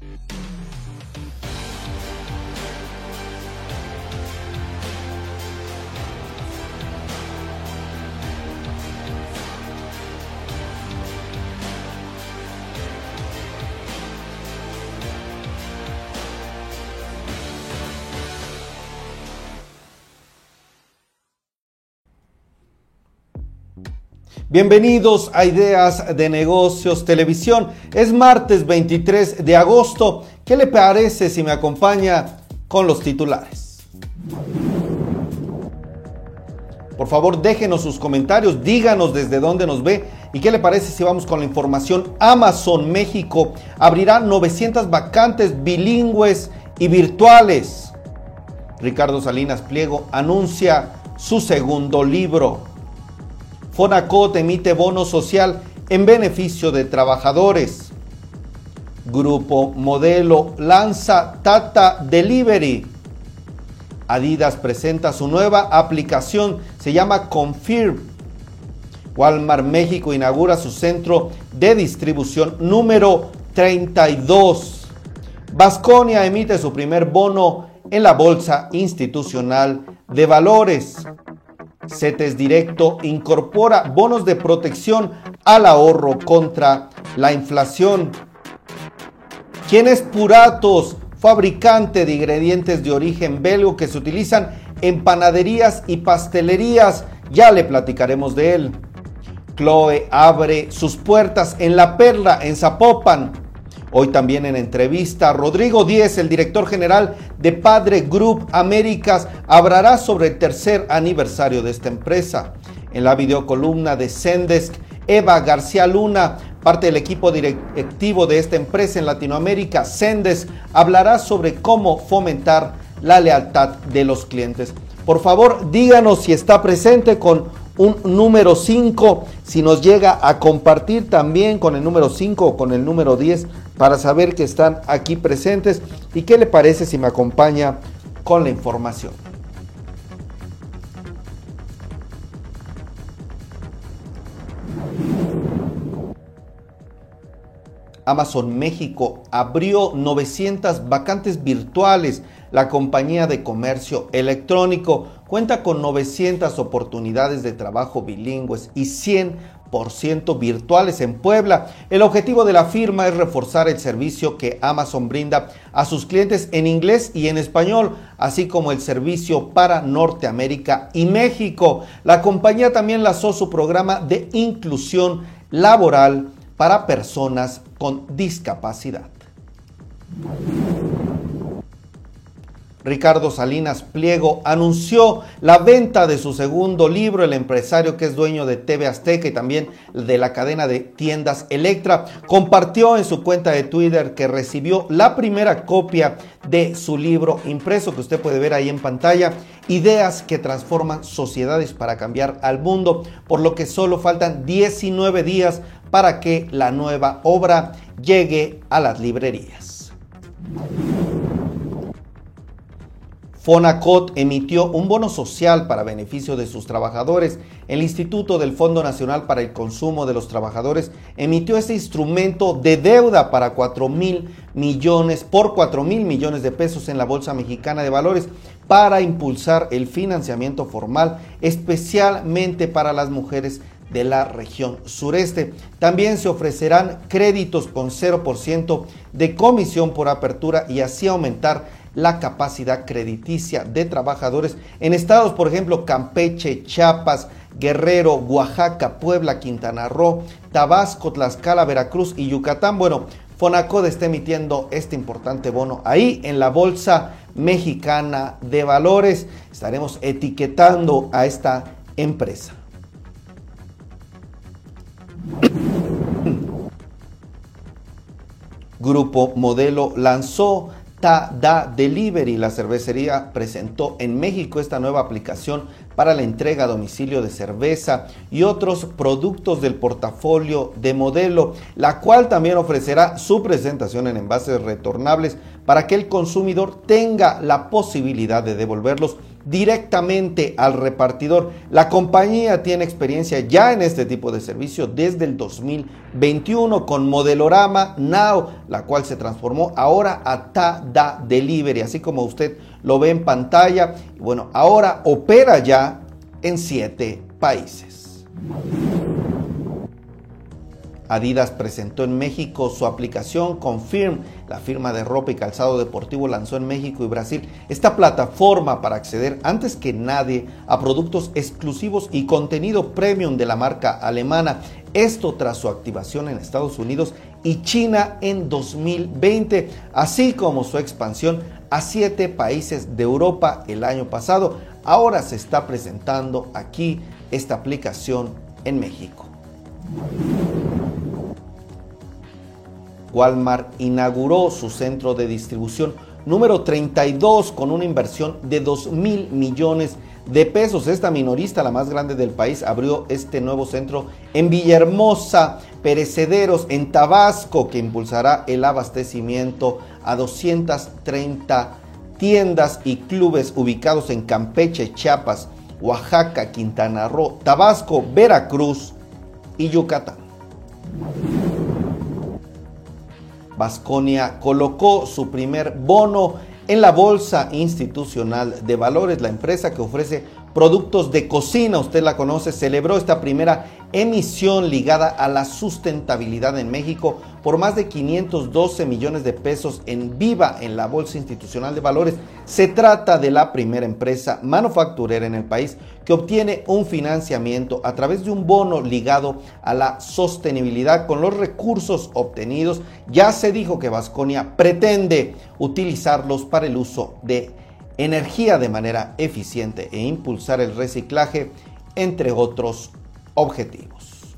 Thank you. Bienvenidos a Ideas de Negocios Televisión. Es martes 23 de agosto. ¿Qué le parece si me acompaña con los titulares? Por favor, déjenos sus comentarios, díganos desde dónde nos ve y qué le parece si vamos con la información. Amazon México abrirá 900 vacantes bilingües y virtuales. Ricardo Salinas Pliego anuncia su segundo libro. Fonacot emite bono social en beneficio de trabajadores. Grupo Modelo lanza Tata Delivery. Adidas presenta su nueva aplicación, se llama Confirm. Walmart México inaugura su centro de distribución número 32. Vasconia emite su primer bono en la Bolsa Institucional de Valores. CETES Directo incorpora bonos de protección al ahorro contra la inflación. ¿Quién es Puratos? Fabricante de ingredientes de origen belgo que se utilizan en panaderías y pastelerías. Ya le platicaremos de él. Chloe abre sus puertas en La Perla, en Zapopan. Hoy también en entrevista, Rodrigo Díez, el director general de Padre Group Américas, hablará sobre el tercer aniversario de esta empresa. En la videocolumna de Sendesk, Eva García Luna, parte del equipo directivo de esta empresa en Latinoamérica, Sendesk, hablará sobre cómo fomentar la lealtad de los clientes. Por favor, díganos si está presente con un número 5, si nos llega a compartir también con el número 5 o con el número 10 para saber que están aquí presentes y qué le parece si me acompaña con la información. Amazon México abrió 900 vacantes virtuales. La compañía de comercio electrónico cuenta con 900 oportunidades de trabajo bilingües y 100 virtuales en Puebla. El objetivo de la firma es reforzar el servicio que Amazon brinda a sus clientes en inglés y en español, así como el servicio para Norteamérica y México. La compañía también lanzó su programa de inclusión laboral para personas con discapacidad. Ricardo Salinas Pliego anunció la venta de su segundo libro, El empresario que es dueño de TV Azteca y también de la cadena de tiendas Electra. Compartió en su cuenta de Twitter que recibió la primera copia de su libro impreso que usted puede ver ahí en pantalla, Ideas que transforman sociedades para cambiar al mundo, por lo que solo faltan 19 días para que la nueva obra llegue a las librerías. Fonacot emitió un bono social para beneficio de sus trabajadores. El Instituto del Fondo Nacional para el Consumo de los Trabajadores emitió este instrumento de deuda para 4 mil millones, por 4 mil millones de pesos en la Bolsa Mexicana de Valores para impulsar el financiamiento formal, especialmente para las mujeres de la región sureste. También se ofrecerán créditos con 0% de comisión por apertura y así aumentar la capacidad crediticia de trabajadores en estados, por ejemplo, Campeche, Chiapas, Guerrero, Oaxaca, Puebla, Quintana Roo, Tabasco, Tlaxcala, Veracruz y Yucatán. Bueno, Fonacode está emitiendo este importante bono ahí en la Bolsa Mexicana de Valores. Estaremos etiquetando a esta empresa. Grupo Modelo lanzó Da Delivery. La cervecería presentó en México esta nueva aplicación para la entrega a domicilio de cerveza y otros productos del portafolio de modelo, la cual también ofrecerá su presentación en envases retornables para que el consumidor tenga la posibilidad de devolverlos directamente al repartidor. La compañía tiene experiencia ya en este tipo de servicio desde el 2021 con Modelorama Now, la cual se transformó ahora a Tada Delivery, así como usted lo ve en pantalla. Bueno, ahora opera ya en siete países. Adidas presentó en México su aplicación Confirm. La firma de ropa y calzado deportivo lanzó en México y Brasil esta plataforma para acceder antes que nadie a productos exclusivos y contenido premium de la marca alemana. Esto tras su activación en Estados Unidos y China en 2020, así como su expansión a siete países de Europa el año pasado. Ahora se está presentando aquí esta aplicación en México. Walmart inauguró su centro de distribución número 32 con una inversión de 2 mil millones de pesos. Esta minorista, la más grande del país, abrió este nuevo centro en Villahermosa, Perecederos, en Tabasco, que impulsará el abastecimiento a 230 tiendas y clubes ubicados en Campeche, Chiapas, Oaxaca, Quintana Roo, Tabasco, Veracruz y Yucatán. Vasconia colocó su primer bono en la Bolsa Institucional de Valores, la empresa que ofrece productos de cocina, usted la conoce, celebró esta primera emisión ligada a la sustentabilidad en México por más de 512 millones de pesos en viva en la Bolsa Institucional de Valores. Se trata de la primera empresa manufacturera en el país que obtiene un financiamiento a través de un bono ligado a la sostenibilidad con los recursos obtenidos. Ya se dijo que Vasconia pretende utilizarlos para el uso de energía de manera eficiente e impulsar el reciclaje, entre otros objetivos.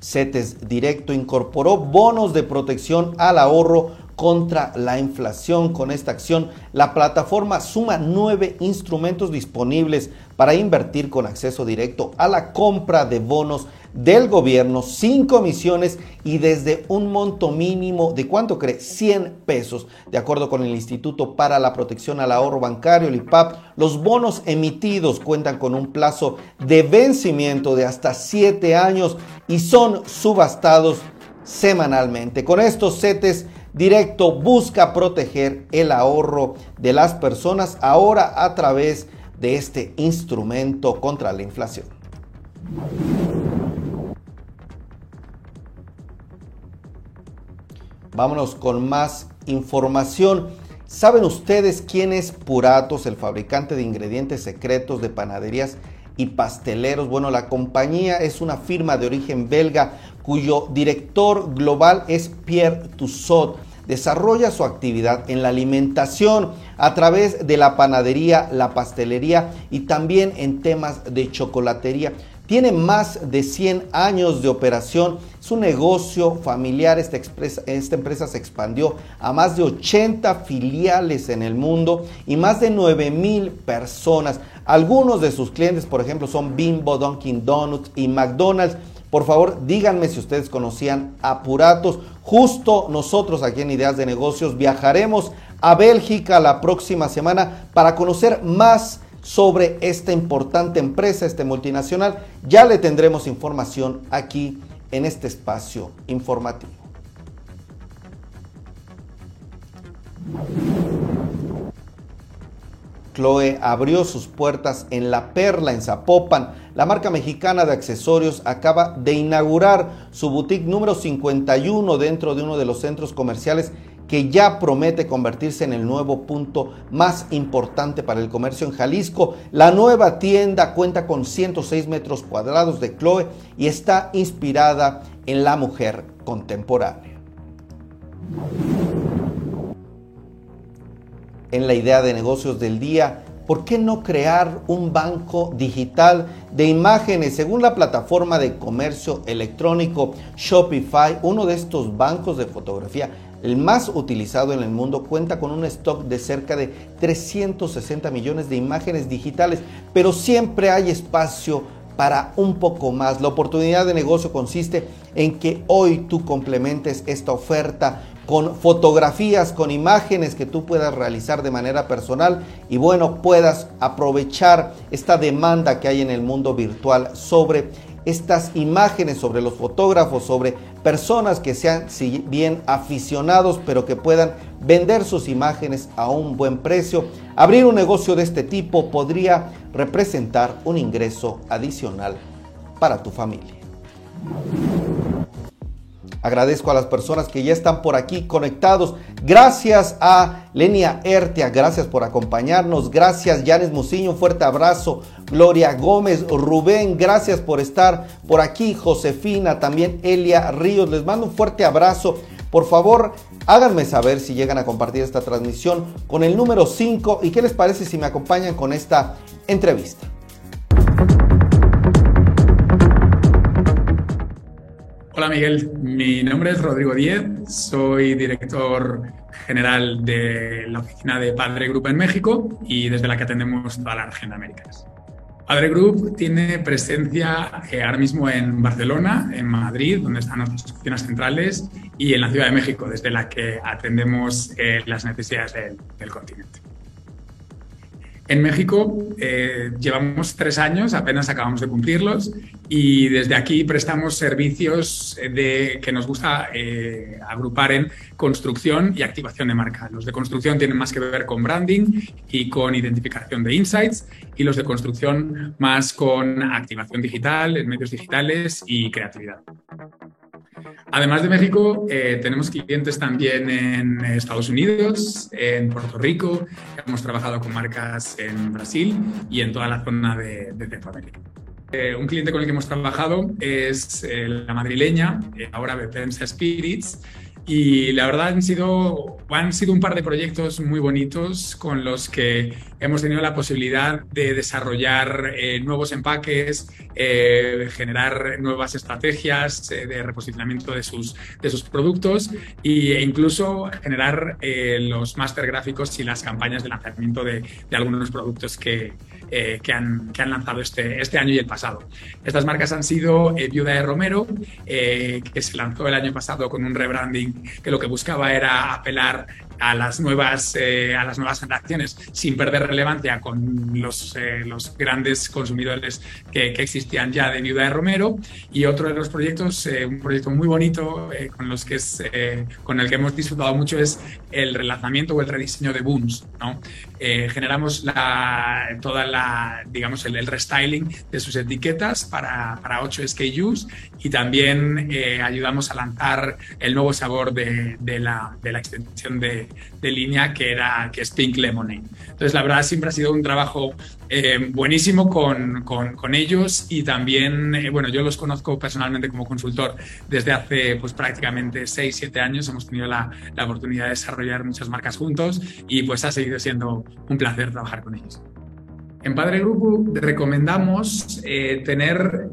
CETES Directo incorporó bonos de protección al ahorro contra la inflación. Con esta acción, la plataforma suma nueve instrumentos disponibles para invertir con acceso directo a la compra de bonos del gobierno sin comisiones y desde un monto mínimo de cuánto cree 100 pesos. De acuerdo con el Instituto para la Protección al Ahorro Bancario, el IPAP, los bonos emitidos cuentan con un plazo de vencimiento de hasta 7 años y son subastados semanalmente. Con estos CETES directo busca proteger el ahorro de las personas ahora a través de este instrumento contra la inflación. Vámonos con más información. ¿Saben ustedes quién es Puratos, el fabricante de ingredientes secretos de panaderías y pasteleros? Bueno, la compañía es una firma de origen belga cuyo director global es Pierre Tussaud. Desarrolla su actividad en la alimentación a través de la panadería, la pastelería y también en temas de chocolatería. Tiene más de 100 años de operación. Es un negocio familiar. Esta, esta, empresa se expandió a más de 80 filiales en el mundo y más de 9 mil personas. Algunos de sus clientes, por ejemplo, son Bimbo, Dunkin' Donuts y McDonald's. Por favor, díganme si ustedes conocían Apuratos. Justo nosotros aquí en Ideas de Negocios viajaremos a Bélgica la próxima semana para conocer más sobre esta importante empresa, este multinacional. Ya le tendremos información aquí en este espacio informativo. Chloe abrió sus puertas en La Perla, en Zapopan. La marca mexicana de accesorios acaba de inaugurar su boutique número 51 dentro de uno de los centros comerciales que ya promete convertirse en el nuevo punto más importante para el comercio en Jalisco. La nueva tienda cuenta con 106 metros cuadrados de Chloe y está inspirada en la mujer contemporánea. En la idea de negocios del día, ¿por qué no crear un banco digital de imágenes? Según la plataforma de comercio electrónico Shopify, uno de estos bancos de fotografía el más utilizado en el mundo, cuenta con un stock de cerca de 360 millones de imágenes digitales, pero siempre hay espacio para un poco más. La oportunidad de negocio consiste en que hoy tú complementes esta oferta con fotografías, con imágenes que tú puedas realizar de manera personal y bueno, puedas aprovechar esta demanda que hay en el mundo virtual sobre estas imágenes, sobre los fotógrafos, sobre personas que sean si bien aficionados, pero que puedan vender sus imágenes a un buen precio. Abrir un negocio de este tipo podría representar un ingreso adicional para tu familia. Agradezco a las personas que ya están por aquí conectados. Gracias a Lenia Ertia, gracias por acompañarnos. Gracias Yanes Musiño, un fuerte abrazo. Gloria Gómez, Rubén, gracias por estar por aquí. Josefina, también Elia Ríos, les mando un fuerte abrazo. Por favor, háganme saber si llegan a compartir esta transmisión con el número 5 y qué les parece si me acompañan con esta entrevista. Hola Miguel, mi nombre es Rodrigo Díez, soy director general de la oficina de Padre Group en México y desde la que atendemos toda la región de Américas. Padre Group tiene presencia eh, ahora mismo en Barcelona, en Madrid, donde están nuestras oficinas centrales, y en la Ciudad de México, desde la que atendemos eh, las necesidades del continente. En México eh, llevamos tres años, apenas acabamos de cumplirlos, y desde aquí prestamos servicios de, que nos gusta eh, agrupar en construcción y activación de marca. Los de construcción tienen más que ver con branding y con identificación de insights, y los de construcción más con activación digital, en medios digitales y creatividad. Además de México, eh, tenemos clientes también en Estados Unidos, en Puerto Rico, hemos trabajado con marcas en Brasil y en toda la zona de, Centroamérica. Eh, un cliente con el que hemos trabajado es eh, la madrileña, ahora Bepensa Spirits, y la verdad han sido, han sido un par de proyectos muy bonitos con los que hemos tenido la posibilidad de desarrollar eh, nuevos empaques, eh, generar nuevas estrategias eh, de reposicionamiento de sus, de sus productos e incluso generar los máster gráficos y las campañas de lanzamiento de, de algunos productos que, que, han, que han lanzado este, este año y el pasado. Estas marcas han sido Viuda de Romero, que se lanzó el año pasado con un rebranding que lo que buscaba era apelar a las nuevas, eh, a las nuevas generaciones sin perder relevancia con los, eh, los grandes consumidores que, que, existían ya de Viuda de Romero. Y otro de los proyectos, eh, un proyecto muy bonito con, los que es, con el que hemos disfrutado mucho es el relanzamiento o el rediseño de Booms. ¿no? generamos la, toda la, digamos, el, el, restyling de sus etiquetas para, para 8 SKUs y también ayudamos a lanzar el nuevo sabor de, de, la, de la extensión de, de, línea que, era, que es Pink Lemonade. Entonces, la verdad, siempre ha sido un trabajo eh, buenísimo con, con, ellos y también, eh, bueno, yo los conozco personalmente como consultor desde hace pues prácticamente 6, 7 años. Hemos tenido la, la oportunidad de desarrollar muchas marcas juntos y pues ha seguido siendo un placer trabajar con ellos. En Padre Grupo recomendamos eh, tener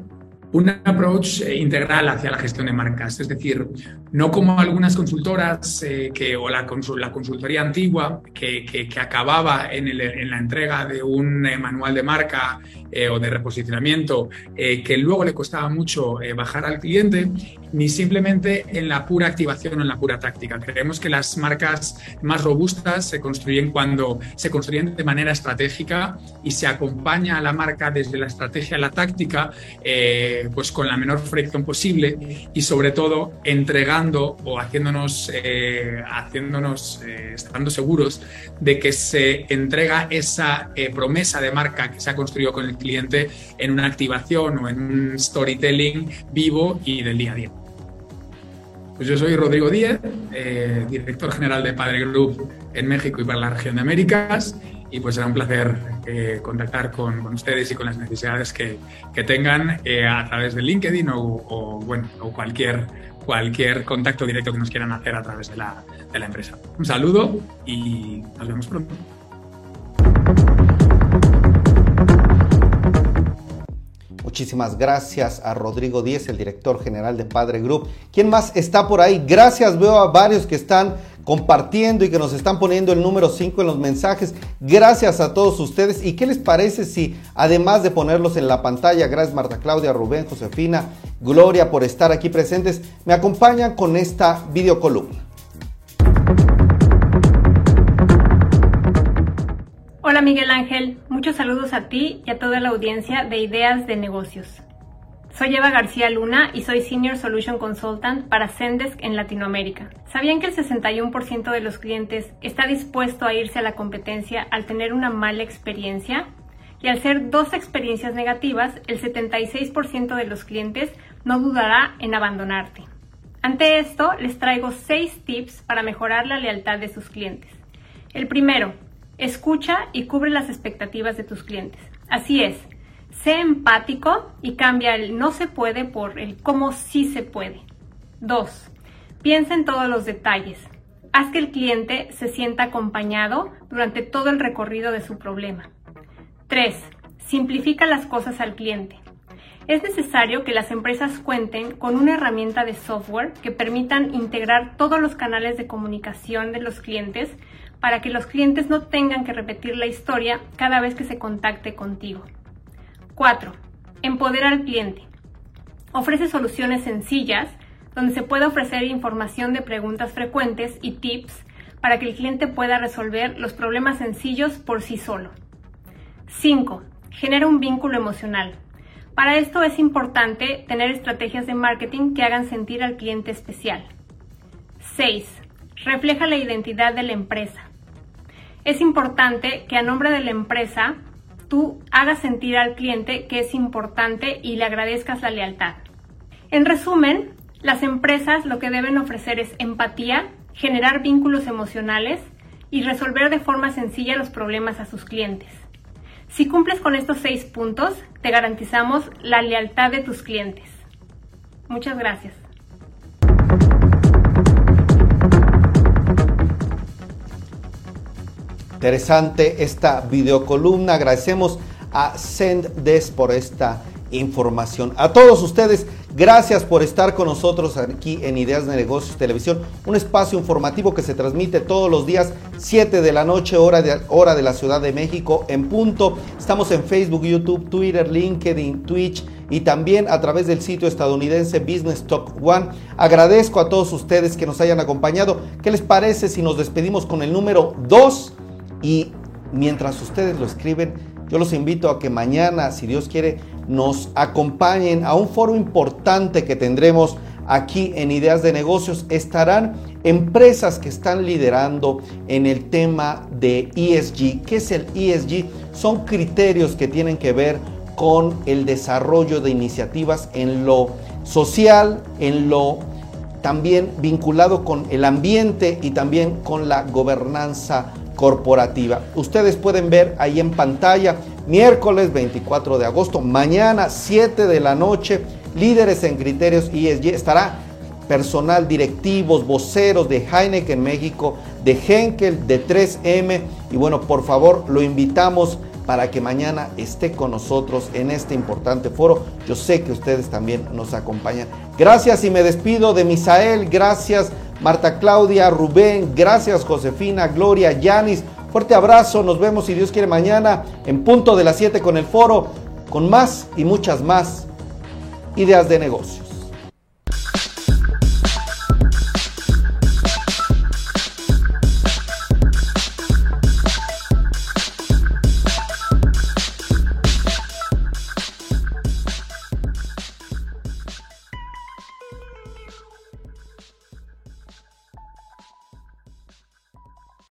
un approach eh, integral hacia la gestión de marcas, es decir, no como algunas consultoras eh, que, o la, la, consultoría antigua que, que, acababa en, la entrega de un eh, manual de marca o de reposicionamiento que luego le costaba mucho bajar al cliente, ni simplemente en la pura activación o en la pura táctica. Creemos que las marcas más robustas se construyen cuando se construyen de manera estratégica y se acompaña a la marca desde la estrategia a la táctica pues con la menor fricción posible y sobre todo entregando o haciéndonos, eh, haciéndonos eh, estando seguros de que se entrega esa eh, promesa de marca que se ha construido con el cliente en una activación o en un storytelling vivo y del día a día. Pues yo soy Rodrigo Díez, director general de Padre Group en México y para la región de Américas y pues será un placer eh, contactar con, ustedes y con las necesidades que, tengan eh, a través de LinkedIn o, bueno, o cualquier, cualquier contacto directo que nos quieran hacer a través de la, de la empresa. Un saludo y nos vemos pronto. Muchísimas gracias a Rodrigo Díez, el director general de Padre Group. ¿Quién más está por ahí? Gracias, veo a varios que están compartiendo y que nos están poniendo el número 5 en los mensajes. Gracias a todos ustedes. ¿Y qué les parece si, además de ponerlos en la pantalla, gracias Marta Claudia, Rubén, Josefina, Gloria por estar aquí presentes, me acompañan con esta videocolumna? Hola Miguel Ángel, muchos saludos a ti y a toda la audiencia de Ideas de Negocios. Soy Eva García Luna y soy Senior Solution Consultant para Zendesk en Latinoamérica. ¿Sabían que el 61% de los clientes está dispuesto a irse a la competencia al tener una mala experiencia? Y al ser dos experiencias negativas, el 76% de los clientes no dudará en abandonarte. Ante esto, les traigo seis tips para mejorar la lealtad de sus clientes. El primero, escucha y cubre las expectativas de tus clientes. Así es, Sé empático y cambia el no se puede por el cómo sí se puede. 2. Piensa en todos los detalles. Haz que el cliente se sienta acompañado durante todo el recorrido de su problema. 3. Simplifica las cosas al cliente. Es necesario que las empresas cuenten con una herramienta de software que permitan integrar todos los canales de comunicación de los clientes para que los clientes no tengan que repetir la historia cada vez que se contacte contigo. 4. Empodera al cliente. Ofrece soluciones sencillas donde se puede ofrecer información de preguntas frecuentes y tips para que el cliente pueda resolver los problemas sencillos por sí solo. 5. Genera un vínculo emocional. Para esto es importante tener estrategias de marketing que hagan sentir al cliente especial. 6. Refleja la identidad de la empresa. Es importante que a nombre de la empresa tú hagas sentir al cliente que es importante y le agradezcas la lealtad. En resumen, las empresas lo que deben ofrecer es empatía, generar vínculos emocionales y resolver de forma sencilla los problemas a sus clientes. Si cumples con estos seis puntos, te garantizamos la lealtad de tus clientes. Muchas gracias. Interesante esta videocolumna. Agradecemos a Sendes por esta información. A todos ustedes, gracias por estar con nosotros aquí en Ideas de Negocios Televisión, un espacio informativo que se transmite todos los días, 7 de la noche, hora de, hora de la Ciudad de México, en punto. Estamos en Facebook, YouTube, Twitter, LinkedIn, Twitch y también a través del sitio estadounidense Business Talk One. Agradezco a todos ustedes que nos hayan acompañado. ¿Qué les parece si nos despedimos con el número 2? Y mientras ustedes lo escriben, yo los invito a que mañana, si Dios quiere, nos acompañen a un foro importante que tendremos aquí en Ideas de Negocios. Estarán empresas que están liderando en el tema de ESG. ¿Qué es el ESG? Son criterios que tienen que ver con el desarrollo de iniciativas en lo social, en lo también vinculado con el ambiente y también con la gobernanza corporativa. Ustedes pueden ver ahí en pantalla, miércoles 24 de agosto, mañana 7 de la noche, líderes en criterios ESG, estará personal, directivos, voceros de Heineken México, de Henkel, de 3M. Y bueno, por favor, lo invitamos para que mañana esté con nosotros en este importante foro. Yo sé que ustedes también nos acompañan. Gracias y me despido de Misael. Gracias Marta Claudia, Rubén, gracias Josefina, Gloria, Yanis. Fuerte abrazo, nos vemos si Dios quiere mañana en punto de las 7 con el foro, con más y muchas más ideas de negocio.